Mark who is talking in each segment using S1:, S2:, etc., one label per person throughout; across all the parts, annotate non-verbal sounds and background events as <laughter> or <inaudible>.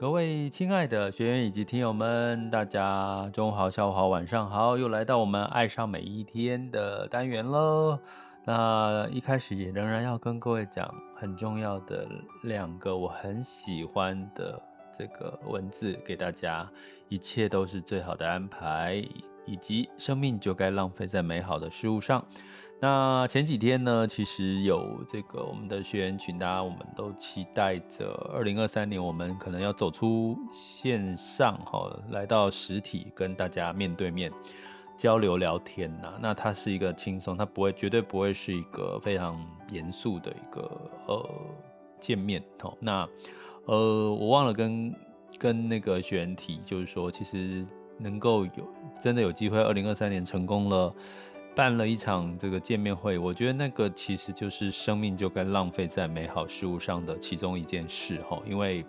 S1: 各位亲爱的学员以及听友们，大家中午好、下午好、晚上好，又来到我们爱上每一天的单元喽。那一开始也仍然要跟各位讲很重要的两个我很喜欢的这个文字给大家，一切都是最好的安排，以及生命就该浪费在美好的事物上。那前几天呢，其实有这个我们的学员群，大家我们都期待着二零二三年，我们可能要走出线上哈，来到实体跟大家面对面交流聊天呐。那它是一个轻松，它不会绝对不会是一个非常严肃的一个呃见面哦。那呃，我忘了跟跟那个学员提，就是说，其实能够有真的有机会，二零二三年成功了。办了一场这个见面会，我觉得那个其实就是生命就该浪费在美好事物上的其中一件事哈。因为，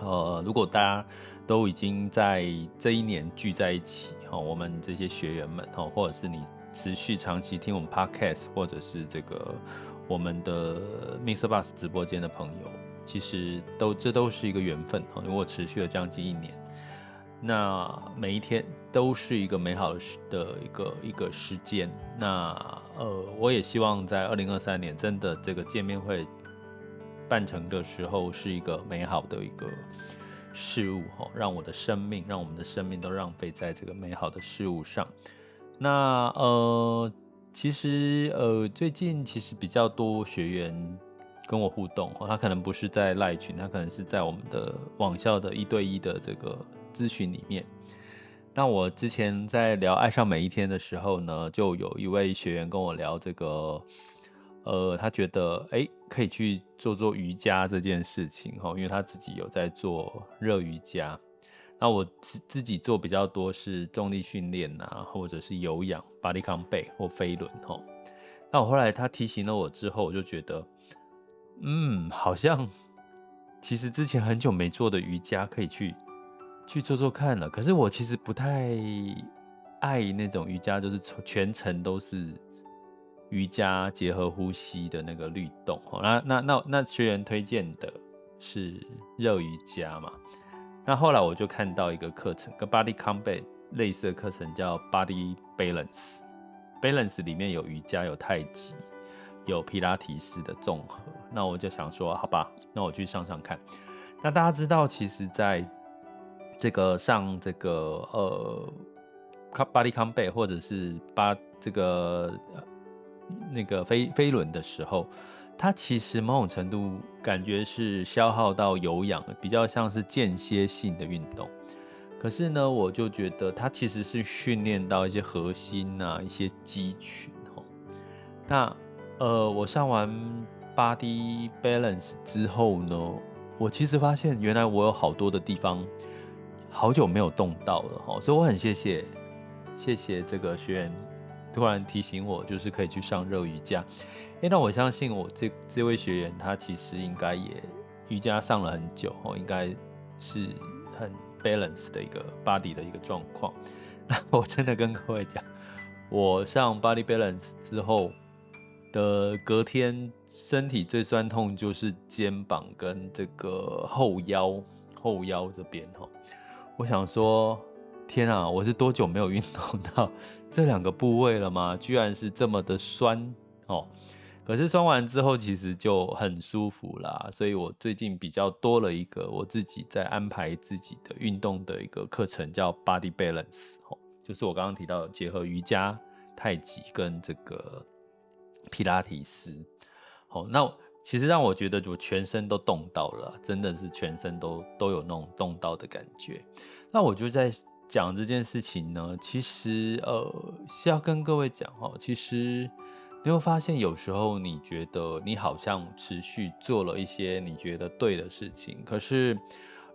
S1: 呃，如果大家都已经在这一年聚在一起哈，我们这些学员们哈，或者是你持续长期听我们 Podcast，或者是这个我们的 Mr. Bus 直播间的朋友，其实都这都是一个缘分哈。如果持续了将近一年。那每一天都是一个美好的时的一个一个时间。那呃，我也希望在二零二三年真的这个见面会办成的时候，是一个美好的一个事物哈，让我的生命，让我们的生命都浪费在这个美好的事物上。那呃，其实呃，最近其实比较多学员跟我互动哈，他可能不是在赖群，他可能是在我们的网校的一对一的这个。咨询里面，那我之前在聊爱上每一天的时候呢，就有一位学员跟我聊这个，呃，他觉得哎，可以去做做瑜伽这件事情哈，因为他自己有在做热瑜伽。那我自自己做比较多是重力训练呐，或者是有氧、Body 康背或飞轮哈。那我后来他提醒了我之后，我就觉得，嗯，好像其实之前很久没做的瑜伽可以去。去做做看了，可是我其实不太爱那种瑜伽，就是全程都是瑜伽结合呼吸的那个律动。那那那那学员推荐的是热瑜伽嘛？那后来我就看到一个课程，跟 Body Combat 类似的课程叫 Body Balance。Balance 里面有瑜伽，有太极，有皮拉提斯的综合。那我就想说，好吧，那我去上上看。那大家知道，其实，在这个上这个呃，body 康背或者是把这个那个飞飞轮的时候，它其实某种程度感觉是消耗到有氧，比较像是间歇性的运动。可是呢，我就觉得它其实是训练到一些核心啊，一些肌群哦。那呃，我上完 body balance 之后呢，我其实发现原来我有好多的地方。好久没有动到了哈，所以我很谢谢，谢谢这个学员突然提醒我，就是可以去上热瑜伽。哎，那我相信我这这位学员他其实应该也瑜伽上了很久哦，应该是很 balance 的一个 body 的一个状况。<laughs> 那我真的跟各位讲，我上 body balance 之后的隔天，身体最酸痛就是肩膀跟这个后腰，后腰这边哈。我想说，天啊，我是多久没有运动到这两个部位了吗？居然是这么的酸哦！可是酸完之后，其实就很舒服啦。所以我最近比较多了一个我自己在安排自己的运动的一个课程，叫 Body Balance 哦，就是我刚刚提到的结合瑜伽、太极跟这个皮拉提斯。好，那其实让我觉得我全身都动到了，真的是全身都都有那种动到的感觉。那我就在讲这件事情呢，其实呃是要跟各位讲哦，其实你会发现有时候你觉得你好像持续做了一些你觉得对的事情，可是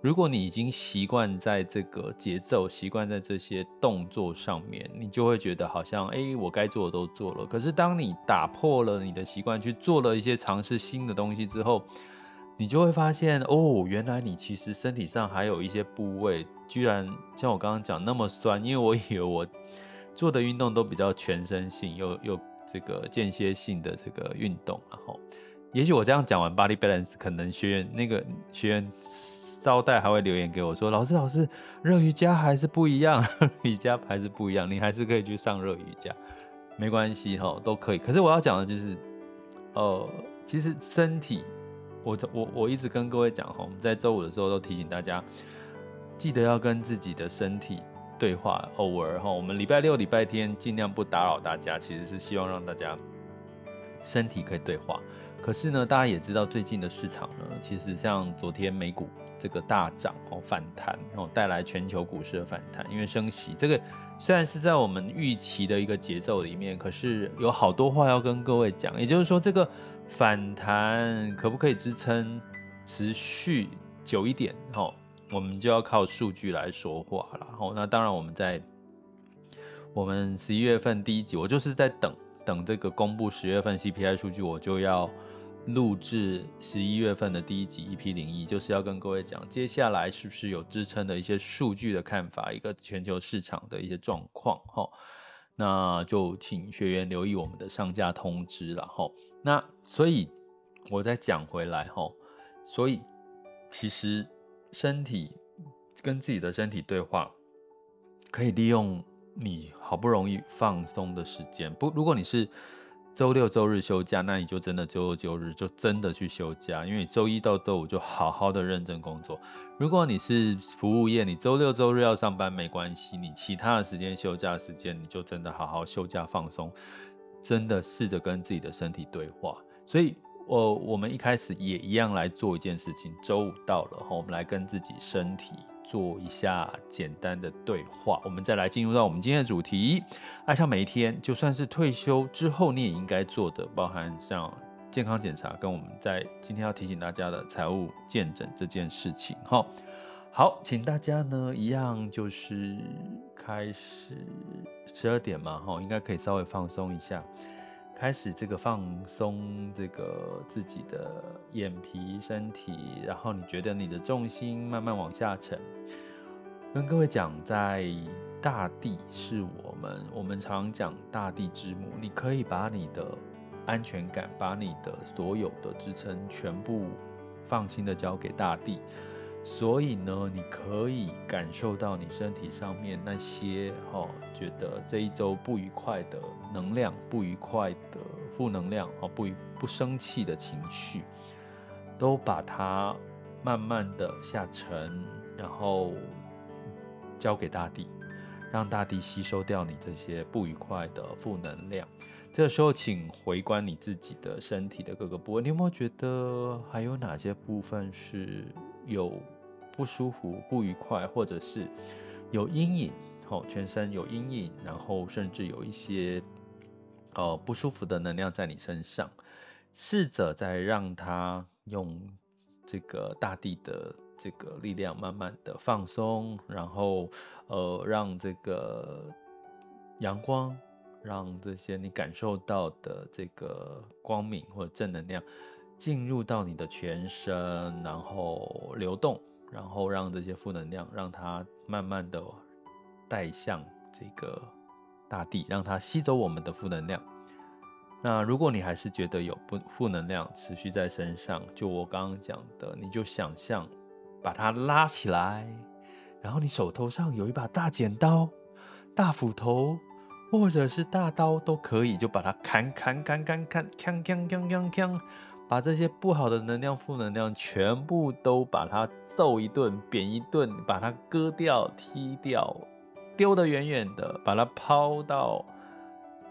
S1: 如果你已经习惯在这个节奏，习惯在这些动作上面，你就会觉得好像诶，我该做的都做了。可是当你打破了你的习惯，去做了一些尝试新的东西之后，你就会发现哦，原来你其实身体上还有一些部位。居然像我刚刚讲那么酸，因为我以为我做的运动都比较全身性，又又这个间歇性的这个运动，然后也许我这样讲完 body balance，可能学员那个学员招待还会留言给我说：“老师，老师，热瑜伽还是不一样，<laughs> 瑜伽还是不一样，你还是可以去上热瑜伽，没关系哈，都可以。”可是我要讲的就是，呃，其实身体，我我我一直跟各位讲哈，我们在周五的时候都提醒大家，记得要跟自己的身体对话。偶尔哈，我们礼拜六、礼拜天尽量不打扰大家，其实是希望让大家身体可以对话。可是呢，大家也知道最近的市场呢，其实像昨天美股这个大涨哦，反弹哦，带来全球股市的反弹，因为升息这个虽然是在我们预期的一个节奏里面，可是有好多话要跟各位讲。也就是说，这个反弹可不可以支撑持续久一点？哦，我们就要靠数据来说话了。哦，那当然我们在我们十一月份第一集，我就是在等等这个公布十月份 CPI 数据，我就要。录制十一月份的第一集 EP 零一，就是要跟各位讲接下来是不是有支撑的一些数据的看法，一个全球市场的一些状况哈。那就请学员留意我们的上架通知了哈。那所以我再讲回来哈，所以其实身体跟自己的身体对话，可以利用你好不容易放松的时间。不，如果你是。周六周日休假，那你就真的周六周日就真的去休假，因为你周一到周五就好好的认真工作。如果你是服务业，你周六周日要上班没关系，你其他的时间休假时间，你就真的好好休假放松，真的试着跟自己的身体对话。所以，我我们一开始也一样来做一件事情，周五到了，我们来跟自己身体。做一下简单的对话，我们再来进入到我们今天的主题。爱上每一天，就算是退休之后，你也应该做的，包含像健康检查，跟我们在今天要提醒大家的财务见证这件事情。哈，好，请大家呢一样就是开始十二点嘛，哈，应该可以稍微放松一下。开始这个放松，这个自己的眼皮、身体，然后你觉得你的重心慢慢往下沉。跟各位讲，在大地是我们，我们常讲大地之母，你可以把你的安全感，把你的所有的支撑，全部放心的交给大地。所以呢，你可以感受到你身体上面那些、哦，觉得这一周不愉快的能量、不愉快的负能量、哦，不不生气的情绪，都把它慢慢的下沉，然后交给大地，让大地吸收掉你这些不愉快的负能量。这时候，请回观你自己的身体的各个部位，你有没有觉得还有哪些部分是有？不舒服、不愉快，或者是有阴影，好，全身有阴影，然后甚至有一些呃不舒服的能量在你身上，试着再让它用这个大地的这个力量，慢慢的放松，然后呃让这个阳光，让这些你感受到的这个光明或者正能量进入到你的全身，然后流动。然后让这些负能量，让它慢慢的带向这个大地，让它吸走我们的负能量。那如果你还是觉得有不负能量持续在身上，就我刚刚讲的，你就想象把它拉起来，然后你手头上有一把大剪刀、大斧头，或者是大刀都可以，就把它砍砍砍砍砍，锵锵锵锵锵。把这些不好的能量、负能量全部都把它揍一顿、扁一顿，把它割掉、踢掉、丢得远远的，把它抛到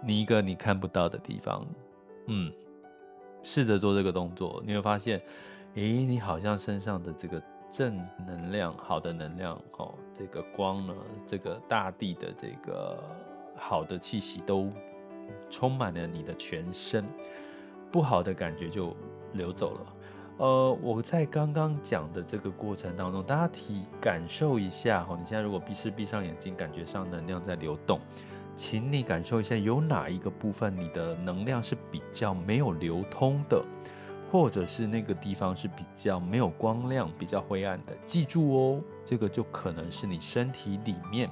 S1: 你一个你看不到的地方。嗯，试着做这个动作，你会发现，诶，你好像身上的这个正能量、好的能量，哦，这个光呢，这个大地的这个好的气息都充满了你的全身。不好的感觉就流走了。呃，我在刚刚讲的这个过程当中，大家体感受一下哈。你现在如果闭是闭上眼睛，感觉上能量在流动，请你感受一下，有哪一个部分你的能量是比较没有流通的，或者是那个地方是比较没有光亮、比较灰暗的。记住哦，这个就可能是你身体里面。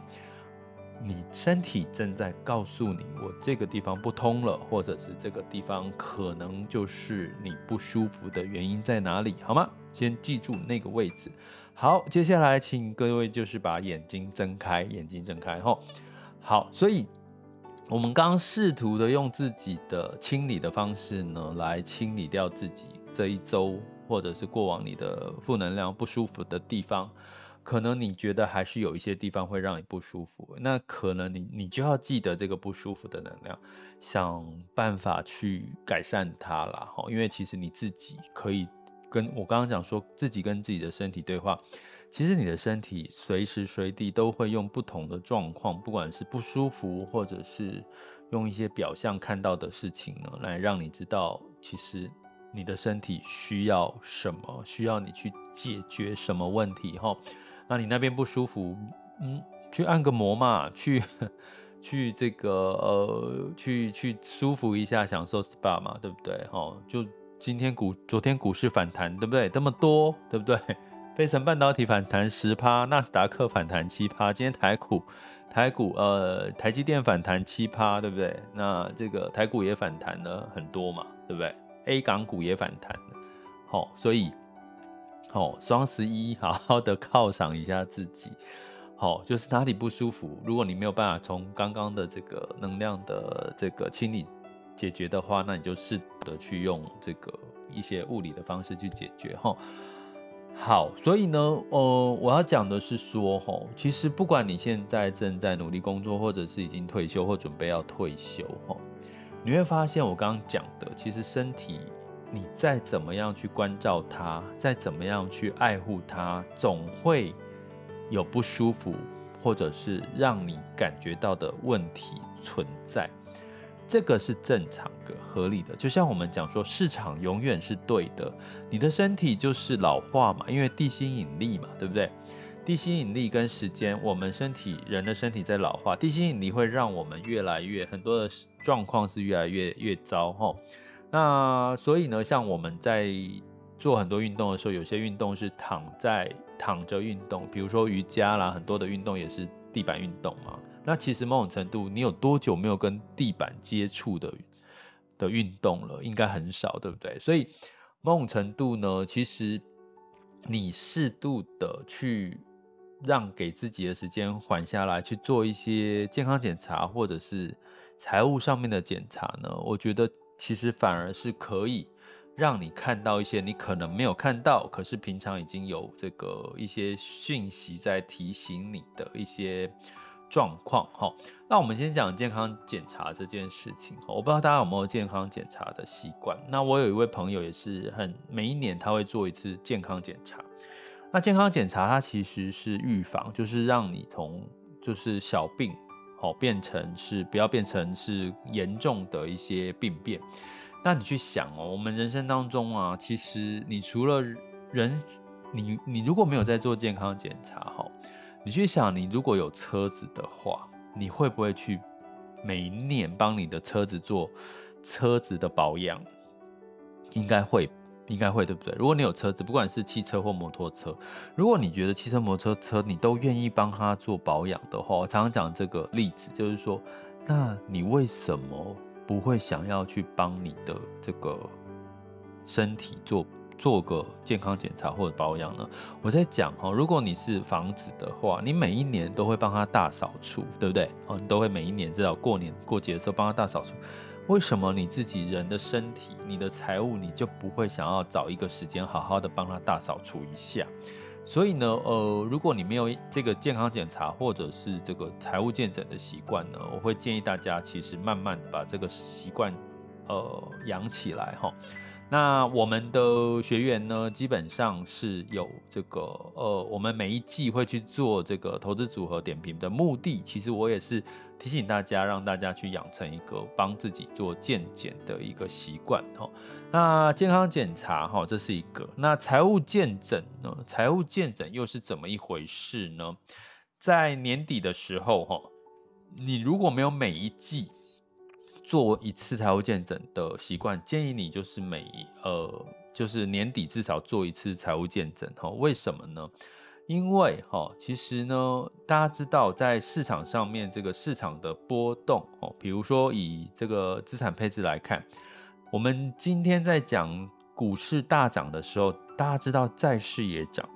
S1: 你身体正在告诉你，我这个地方不通了，或者是这个地方可能就是你不舒服的原因在哪里，好吗？先记住那个位置。好，接下来请各位就是把眼睛睁开，眼睛睁开后，好，所以我们刚刚试图的用自己的清理的方式呢，来清理掉自己这一周或者是过往你的负能量不舒服的地方。可能你觉得还是有一些地方会让你不舒服，那可能你你就要记得这个不舒服的能量，想办法去改善它啦。哈。因为其实你自己可以跟我刚刚讲说，自己跟自己的身体对话，其实你的身体随时随地都会用不同的状况，不管是不舒服，或者是用一些表象看到的事情呢，来让你知道，其实你的身体需要什么，需要你去解决什么问题，哈。那你那边不舒服，嗯，去按个摩嘛，去 <laughs> 去这个呃，去去舒服一下，享受 SPA 嘛，对不对？哦，就今天股昨天股市反弹，对不对？这么多，对不对？<laughs> 费城半导体反弹十趴，纳斯达克反弹七趴，今天台股台股呃台积电反弹七趴，对不对？那这个台股也反弹了很多嘛，对不对？A 港股也反弹了，齁，所以。好，双十一好好的犒赏一下自己。好，就是哪里不舒服，如果你没有办法从刚刚的这个能量的这个清理解决的话，那你就试着去用这个一些物理的方式去解决。哈，好，所以呢，呃，我要讲的是说，哈，其实不管你现在正在努力工作，或者是已经退休或准备要退休，哈，你会发现我刚刚讲的，其实身体。你再怎么样去关照它，再怎么样去爱护它，总会有不舒服，或者是让你感觉到的问题存在。这个是正常的、合理的。就像我们讲说，市场永远是对的。你的身体就是老化嘛，因为地心引力嘛，对不对？地心引力跟时间，我们身体人的身体在老化，地心引力会让我们越来越很多的状况是越来越越糟哈。那所以呢，像我们在做很多运动的时候，有些运动是躺在躺着运动，比如说瑜伽啦，很多的运动也是地板运动嘛。那其实某种程度，你有多久没有跟地板接触的的运动了？应该很少，对不对？所以某种程度呢，其实你适度的去让给自己的时间缓下来，去做一些健康检查或者是财务上面的检查呢，我觉得。其实反而是可以让你看到一些你可能没有看到，可是平常已经有这个一些讯息在提醒你的一些状况。哈，那我们先讲健康检查这件事情。我不知道大家有没有健康检查的习惯。那我有一位朋友也是很每一年他会做一次健康检查。那健康检查它其实是预防，就是让你从就是小病。好，变成是不要变成是严重的一些病变。那你去想哦，我们人生当中啊，其实你除了人，你你如果没有在做健康检查，哈，你去想，你如果有车子的话，你会不会去每一年帮你的车子做车子的保养？应该会。应该会对不对？如果你有车子，不管是汽车或摩托车，如果你觉得汽车、摩托车你都愿意帮他做保养的话，我常常讲这个例子，就是说，那你为什么不会想要去帮你的这个身体做做个健康检查或者保养呢？我在讲哈，如果你是房子的话，你每一年都会帮他大扫除，对不对？哦，你都会每一年至少过年过节的时候帮他大扫除。为什么你自己人的身体、你的财务，你就不会想要找一个时间好好的帮他大扫除一下？所以呢，呃，如果你没有这个健康检查或者是这个财务健诊的习惯呢，我会建议大家其实慢慢的把这个习惯，呃，养起来哈。那我们的学员呢，基本上是有这个，呃，我们每一季会去做这个投资组合点评的目的，其实我也是提醒大家，让大家去养成一个帮自己做健检的一个习惯哈。那健康检查哈，这是一个。那财务健诊呢？财务健诊又是怎么一回事呢？在年底的时候哈，你如果没有每一季。做一次财务健诊的习惯，建议你就是每呃，就是年底至少做一次财务健诊哈。为什么呢？因为哈，其实呢，大家知道在市场上面这个市场的波动哦，比如说以这个资产配置来看，我们今天在讲股市大涨的时候，大家知道债市也涨，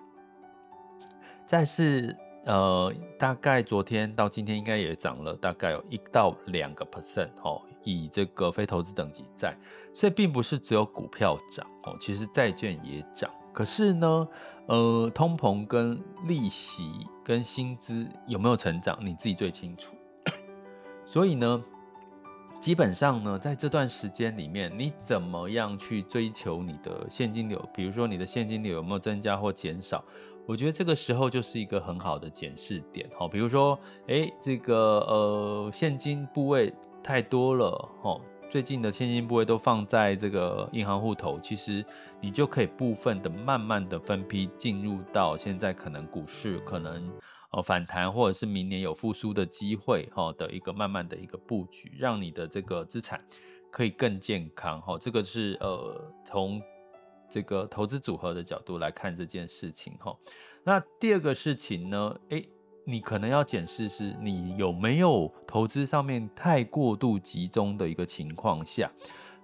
S1: 债市呃，大概昨天到今天应该也涨了大概有一到两个 percent 哦，以这个非投资等级债，所以并不是只有股票涨哦，其实债券也涨。可是呢，呃，通膨跟利息跟薪资有没有成长，你自己最清楚。所以呢，基本上呢，在这段时间里面，你怎么样去追求你的现金流？比如说你的现金流有没有增加或减少？我觉得这个时候就是一个很好的检视点。好，比如说，诶，这个呃，现金部位太多了，哦，最近的现金部位都放在这个银行户头，其实你就可以部分的、慢慢的分批进入到现在可能股市可能。哦，反弹或者是明年有复苏的机会，哈的一个慢慢的一个布局，让你的这个资产可以更健康，哈，这个是呃从这个投资组合的角度来看这件事情，哈。那第二个事情呢，诶，你可能要检视是你有没有投资上面太过度集中的一个情况下，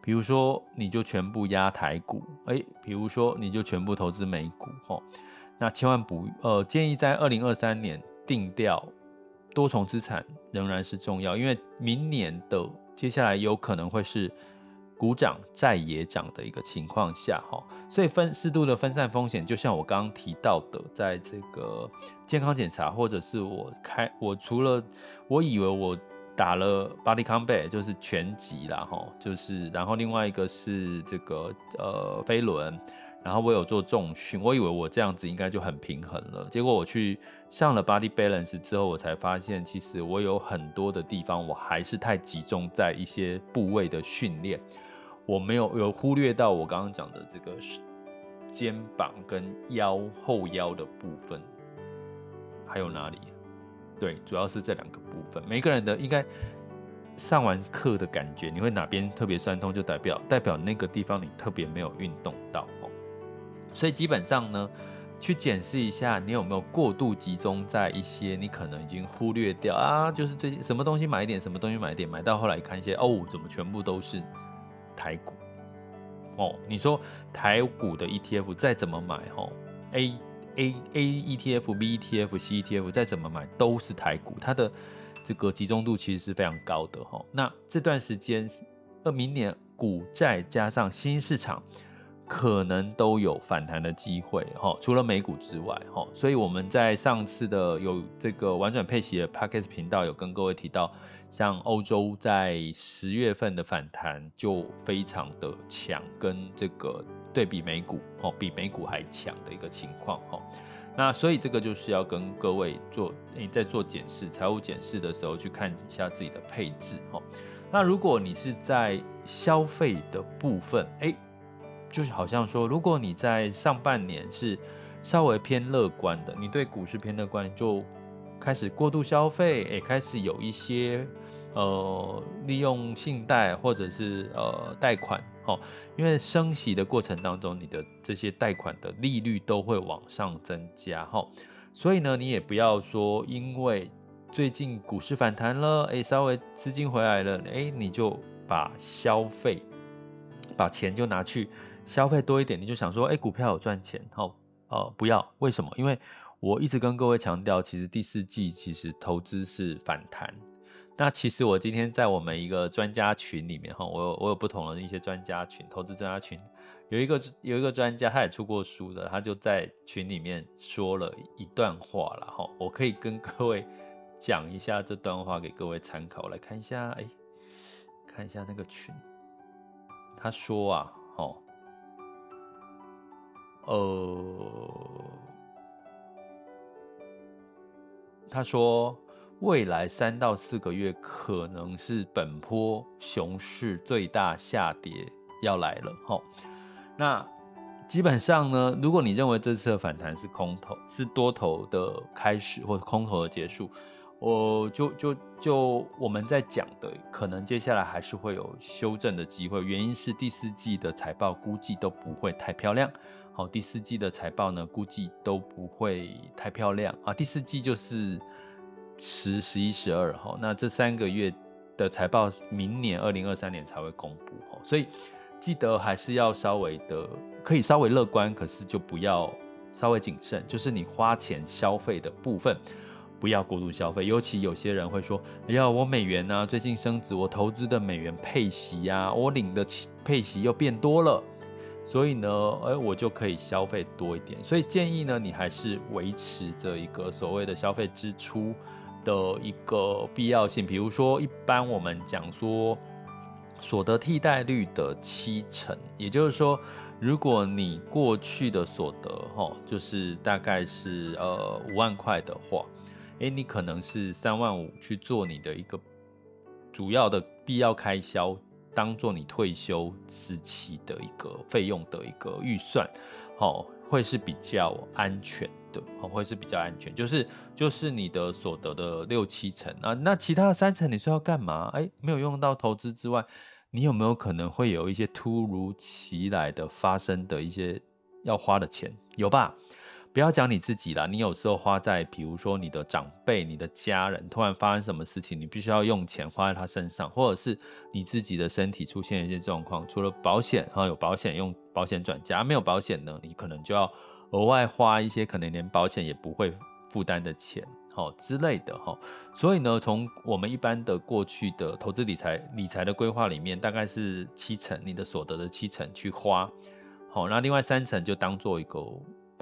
S1: 比如说你就全部压台股，诶，比如说你就全部投资美股，哈。那千万不，呃，建议在二零二三年定调多重资产仍然是重要，因为明年的接下来有可能会是股涨债也涨的一个情况下，哈，所以分适度的分散风险，就像我刚刚提到的，在这个健康检查或者是我开，我除了我以为我打了 Body Combat 就是拳击啦，哈，就是然后另外一个是这个呃飞轮。然后我有做重训，我以为我这样子应该就很平衡了。结果我去上了 Body Balance 之后，我才发现其实我有很多的地方我还是太集中在一些部位的训练，我没有有忽略到我刚刚讲的这个肩膀跟腰后腰的部分，还有哪里？对，主要是这两个部分。每个人的应该上完课的感觉，你会哪边特别酸痛，就代表代表那个地方你特别没有运动到哦。所以基本上呢，去检视一下你有没有过度集中在一些你可能已经忽略掉啊，就是最近什么东西买一点，什么东西买一点，买到后来看一些哦，怎么全部都是台股哦？你说台股的 ETF 再怎么买哦，A A A ETF、B ETF、C ETF 再怎么买都是台股，它的这个集中度其实是非常高的哈。那这段时间，呃，明年股债加上新市场。可能都有反弹的机会，哈，除了美股之外，哈，所以我们在上次的有这个玩转配息的 Podcast 频道有跟各位提到，像欧洲在十月份的反弹就非常的强，跟这个对比美股，哦，比美股还强的一个情况，哈，那所以这个就是要跟各位做，你在做检视、财务检视的时候去看一下自己的配置，哈，那如果你是在消费的部分，哎。就是好像说，如果你在上半年是稍微偏乐观的，你对股市偏乐观，就开始过度消费，也开始有一些呃利用信贷或者是呃贷款，哦，因为升息的过程当中，你的这些贷款的利率都会往上增加，哈，所以呢，你也不要说因为最近股市反弹了，哎，稍微资金回来了，哎，你就把消费把钱就拿去。消费多一点，你就想说，哎，股票有赚钱，好，呃，不要，为什么？因为我一直跟各位强调，其实第四季其实投资是反弹。那其实我今天在我们一个专家群里面，哈，我有我有不同的一些专家群，投资专家群，有一个有一个专家，他也出过书的，他就在群里面说了一段话了，哈，我可以跟各位讲一下这段话给各位参考，来看一下，哎，看一下那个群，他说啊，哦。呃，他说未来三到四个月可能是本波熊市最大下跌要来了，齁。那基本上呢，如果你认为这次的反弹是空头，是多头的开始或者空头的结束，我就就就我们在讲的，可能接下来还是会有修正的机会。原因是第四季的财报估计都不会太漂亮。好，第四季的财报呢，估计都不会太漂亮啊。第四季就是十、十一、十二号，那这三个月的财报，明年二零二三年才会公布。所以记得还是要稍微的，可以稍微乐观，可是就不要稍微谨慎，就是你花钱消费的部分，不要过度消费。尤其有些人会说：“哎呀，我美元啊，最近升值，我投资的美元配息呀，我领的配息又变多了，所以呢，哎，我就可以消费多一点。”所以建议呢，你还是维持着一个所谓的消费支出的一个必要性。比如说，一般我们讲说所得替代率的七成，也就是说。如果你过去的所得，哈，就是大概是呃五万块的话，诶，你可能是三万五去做你的一个主要的必要开销，当做你退休时期的一个费用的一个预算，好，会是比较安全的，好，会是比较安全，就是就是你的所得的六七成啊，那其他的三成你说要干嘛？诶，没有用到投资之外。你有没有可能会有一些突如其来的发生的一些要花的钱？有吧？不要讲你自己啦，你有时候花在，比如说你的长辈、你的家人突然发生什么事情，你必须要用钱花在他身上，或者是你自己的身体出现一些状况，除了保险，然后有保险用保险转嫁，没有保险呢，你可能就要额外花一些可能连保险也不会负担的钱。好之类的哈，所以呢，从我们一般的过去的投资理财理财的规划里面，大概是七成你的所得的七成去花，好，那另外三成就当做一个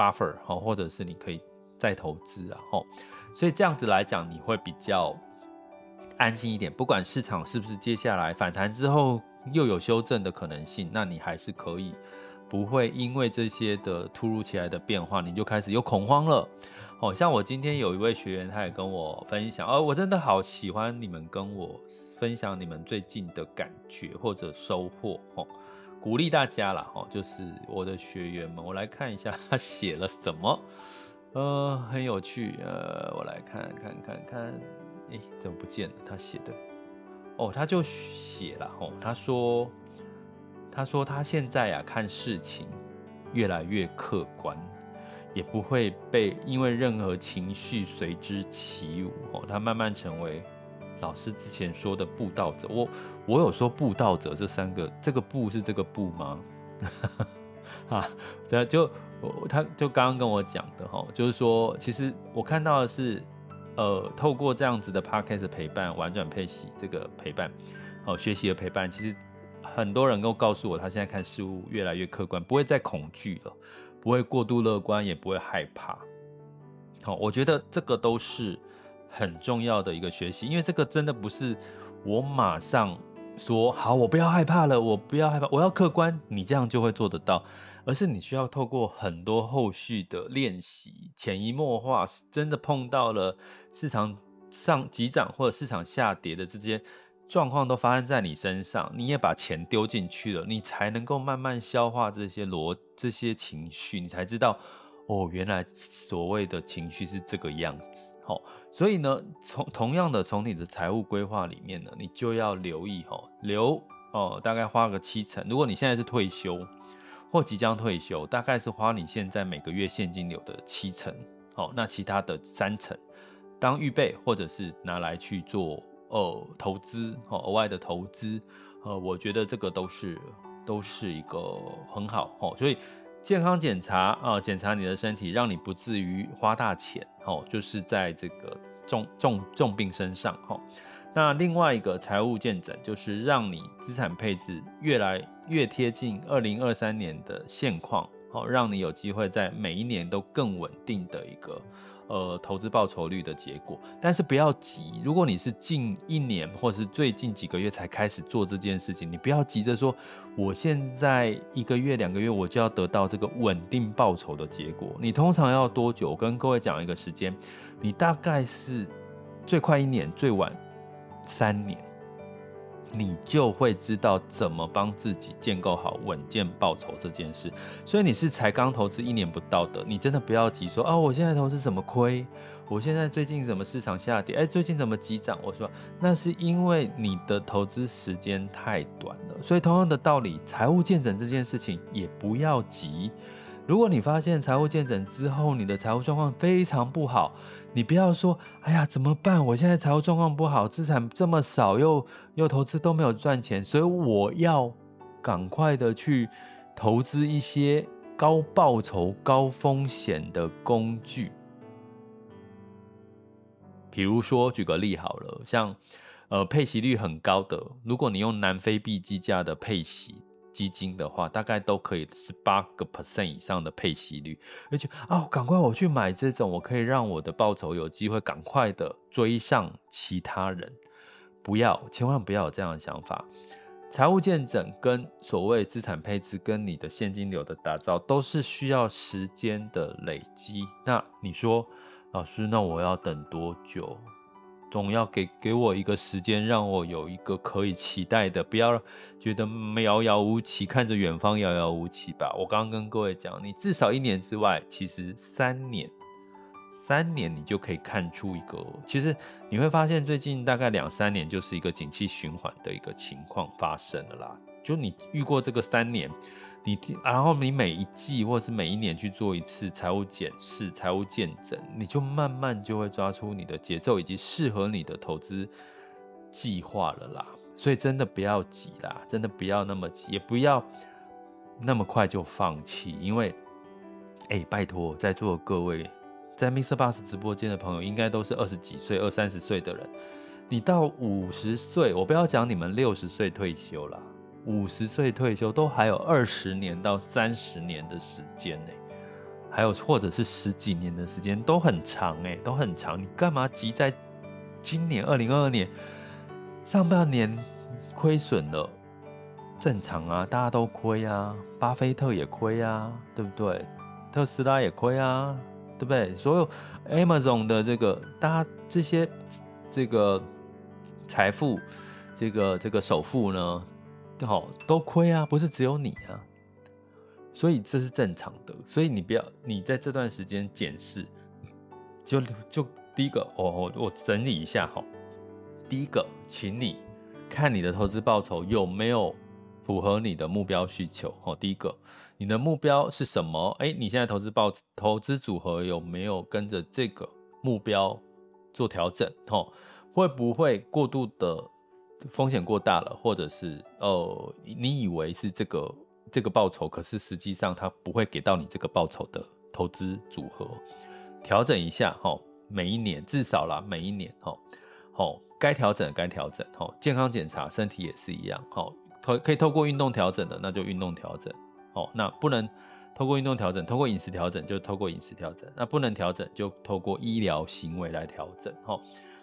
S1: buffer 好，或者是你可以再投资啊，吼，所以这样子来讲，你会比较安心一点。不管市场是不是接下来反弹之后又有修正的可能性，那你还是可以不会因为这些的突如其来的变化，你就开始有恐慌了。哦，像我今天有一位学员，他也跟我分享，哦，我真的好喜欢你们跟我分享你们最近的感觉或者收获，哦，鼓励大家啦，哦，就是我的学员们，我来看一下他写了什么，呃，很有趣，呃，我来看看看看，哎，怎么不见了？他写的，哦，他就写了，哦，他说，他说他现在啊看事情越来越客观。也不会被因为任何情绪随之起舞哦，他慢慢成为老师之前说的布道者。我我有说布道者这三个，这个布是这个布吗？<laughs> 啊，对，就他就刚刚跟我讲的哈，就是说，其实我看到的是，呃，透过这样子的 podcast 陪伴，玩转配息这个陪伴，哦，学习的陪伴，其实很多人都告诉我，他现在看事物越来越客观，不会再恐惧了。不会过度乐观，也不会害怕。好，我觉得这个都是很重要的一个学习，因为这个真的不是我马上说好，我不要害怕了，我不要害怕，我要客观，你这样就会做得到，而是你需要透过很多后续的练习，潜移默化，真的碰到了市场上急涨或者市场下跌的这些。状况都发生在你身上，你也把钱丢进去了，你才能够慢慢消化这些逻这些情绪，你才知道哦，原来所谓的情绪是这个样子。好，所以呢，从同样的从你的财务规划里面呢，你就要留意哈，留哦，大概花个七成。如果你现在是退休或即将退休，大概是花你现在每个月现金流的七成。好，那其他的三成当预备，或者是拿来去做。呃，投资哦，额外的投资，呃，我觉得这个都是都是一个很好哦，所以健康检查啊，检查你的身体，让你不至于花大钱哦，就是在这个重重重病身上哈。那另外一个财务健诊，就是让你资产配置越来越贴近二零二三年的现况，哦，让你有机会在每一年都更稳定的一个。呃，投资报酬率的结果，但是不要急。如果你是近一年或者是最近几个月才开始做这件事情，你不要急着说，我现在一个月、两个月我就要得到这个稳定报酬的结果。你通常要多久？我跟各位讲一个时间，你大概是最快一年，最晚三年。你就会知道怎么帮自己建构好稳健报酬这件事。所以你是才刚投资一年不到的，你真的不要急说啊，我现在投资怎么亏？我现在最近怎么市场下跌？哎，最近怎么急涨？我说那是因为你的投资时间太短了。所以同样的道理，财务健诊这件事情也不要急。如果你发现财务健诊之后，你的财务状况非常不好，你不要说，哎呀，怎么办？我现在财务状况不好，资产这么少，又又投资都没有赚钱，所以我要赶快的去投资一些高报酬、高风险的工具。比如说，举个例好了，像呃配息率很高的，如果你用南非币计价的配息基金的话，大概都可以十八个 percent 以上的配息率，而且啊，赶快我去买这种，我可以让我的报酬有机会赶快的追上其他人。不要，千万不要有这样的想法。财务见证跟所谓资产配置跟你的现金流的打造，都是需要时间的累积。那你说，老师，那我要等多久？总要给给我一个时间，让我有一个可以期待的，不要觉得遥遥无期，看着远方遥遥无期吧。我刚刚跟各位讲，你至少一年之外，其实三年。三年你就可以看出一个，其实你会发现最近大概两三年就是一个景气循环的一个情况发生了啦。就你遇过这个三年，你然后你每一季或是每一年去做一次财务检视、财务见证，你就慢慢就会抓出你的节奏以及适合你的投资计划了啦。所以真的不要急啦，真的不要那么急，也不要那么快就放弃，因为，哎、拜托在座的各位。在 Mr. Bus 直播间的朋友，应该都是二十几岁、二三十岁的人。你到五十岁，我不要讲你们六十岁退休啦，五十岁退休都还有二十年到三十年的时间呢，还有或者是十几年的时间，都很长哎，都很长。你干嘛急在今年二零二二年上半年亏损了？正常啊，大家都亏啊，巴菲特也亏啊，对不对？特斯拉也亏啊。对不对？所有 Amazon 的这个，大家这些这个财富，这个这个首富呢，好都亏啊，不是只有你啊。所以这是正常的。所以你不要，你在这段时间检视，就就第一个，我我我整理一下哈。第一个，请你看你的投资报酬有没有符合你的目标需求。好，第一个。你的目标是什么？哎，你现在投资报投资组合有没有跟着这个目标做调整？吼，会不会过度的风险过大了？或者是呃，你以为是这个这个报酬，可是实际上它不会给到你这个报酬的投资组合，调整一下吼，每一年至少啦，每一年吼，吼该调整该调整吼，健康检查身体也是一样吼，可可以透过运动调整的，那就运动调整。哦，那不能透过运动调整，透过饮食调整就透过饮食调整。那不能调整就透过医疗行为来调整。哈，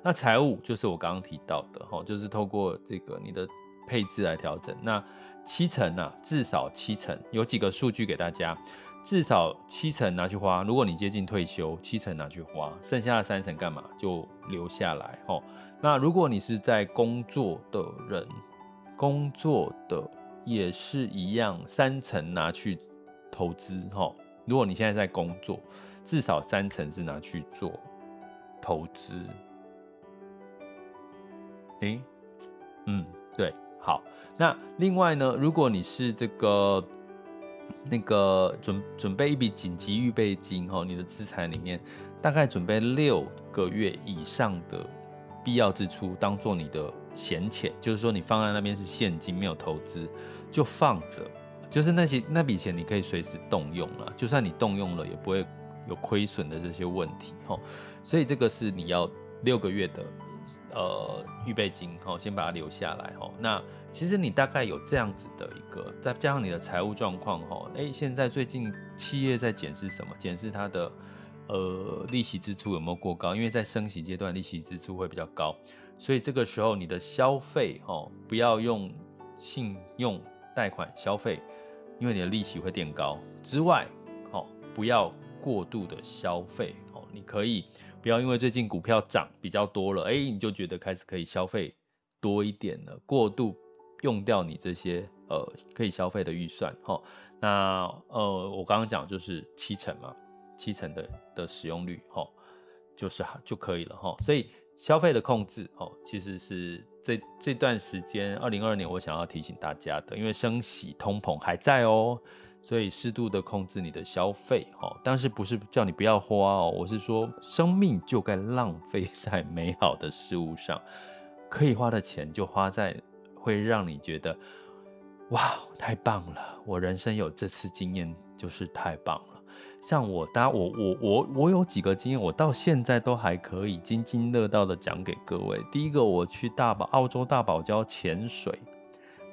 S1: 那财务就是我刚刚提到的，哈，就是透过这个你的配置来调整。那七成呢、啊，至少七成，有几个数据给大家，至少七成拿去花。如果你接近退休，七成拿去花，剩下的三成干嘛？就留下来。哈，那如果你是在工作的人，工作的。也是一样，三成拿去投资哈。如果你现在在工作，至少三成是拿去做投资。诶，嗯，对，好。那另外呢，如果你是这个那个准准备一笔紧急预备金哈，你的资产里面大概准备六个月以上的必要支出，当做你的闲钱，就是说你放在那边是现金，没有投资。就放着，就是那些那笔钱你可以随时动用了，就算你动用了，也不会有亏损的这些问题哦。所以这个是你要六个月的呃预备金哈，先把它留下来哈。那其实你大概有这样子的一个，再加上你的财务状况哈，诶，现在最近企业在检视什么？检视它的呃利息支出有没有过高？因为在升息阶段，利息支出会比较高，所以这个时候你的消费哈，不要用信用。贷款消费，因为你的利息会垫高之外，哦，不要过度的消费哦。你可以不要因为最近股票涨比较多了，哎，你就觉得开始可以消费多一点了，过度用掉你这些呃可以消费的预算。哈，那呃，我刚刚讲就是七成嘛，七成的的使用率，哈，就是就可以了哈。所以消费的控制，哦，其实是。这这段时间，二零二二年，我想要提醒大家的，因为升息、通膨还在哦，所以适度的控制你的消费，哈，但是不是叫你不要花哦，我是说，生命就该浪费 <laughs> 在美好的事物上，可以花的钱就花在会让你觉得哇，太棒了！我人生有这次经验，就是太棒了。像我，大家，我我我我有几个经验，我到现在都还可以津津乐道的讲给各位。第一个，我去大堡澳洲大堡礁潜水，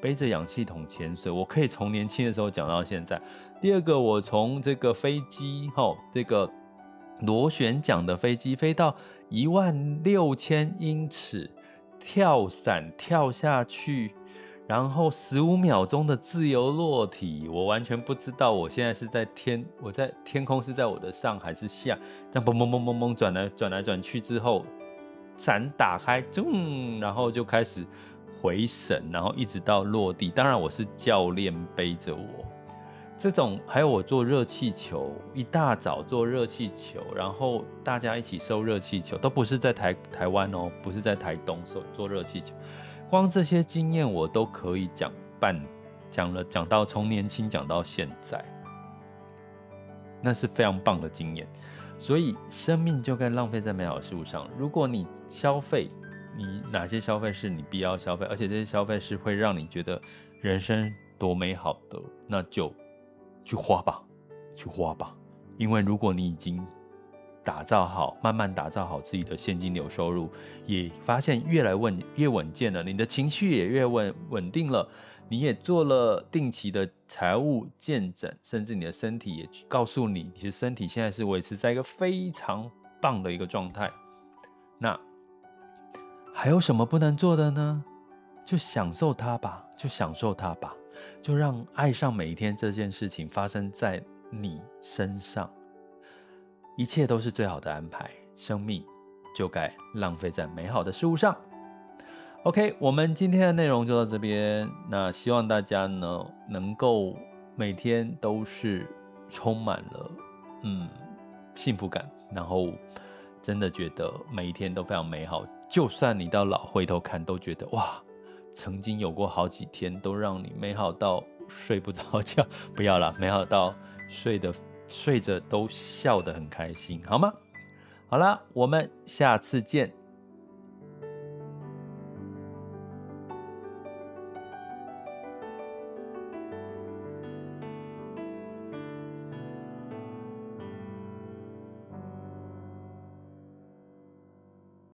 S1: 背着氧气筒潜水，我可以从年轻的时候讲到现在。第二个，我从这个飞机，吼，这个螺旋桨的飞机飞到一万六千英尺，跳伞跳下去。然后十五秒钟的自由落体，我完全不知道我现在是在天，我在天空是在我的上还是下？这样嘣嘣嘣嘣嘣转来转来转去之后，伞打开，然后就开始回神，然后一直到落地。当然我是教练背着我，这种还有我做热气球，一大早做热气球，然后大家一起收热气球，都不是在台台湾哦，不是在台东收做热气球。光这些经验我都可以讲半，讲了讲到从年轻讲到现在，那是非常棒的经验。所以生命就该浪费在美好事物上。如果你消费，你哪些消费是你必要消费，而且这些消费是会让你觉得人生多美好的，那就去花吧，去花吧。因为如果你已经打造好，慢慢打造好自己的现金流收入，也发现越来稳越稳健了，你的情绪也越稳稳定了，你也做了定期的财务健诊，甚至你的身体也告诉你，其实身体现在是维持在一个非常棒的一个状态。那还有什么不能做的呢？就享受它吧，就享受它吧，就让爱上每一天这件事情发生在你身上。一切都是最好的安排，生命就该浪费在美好的事物上。OK，我们今天的内容就到这边。那希望大家呢能够每天都是充满了嗯幸福感，然后真的觉得每一天都非常美好。就算你到老回头看，都觉得哇，曾经有过好几天都让你美好到睡不着觉。不要了，美好到睡的。睡着都笑得很开心，好吗？好啦，我们下次见。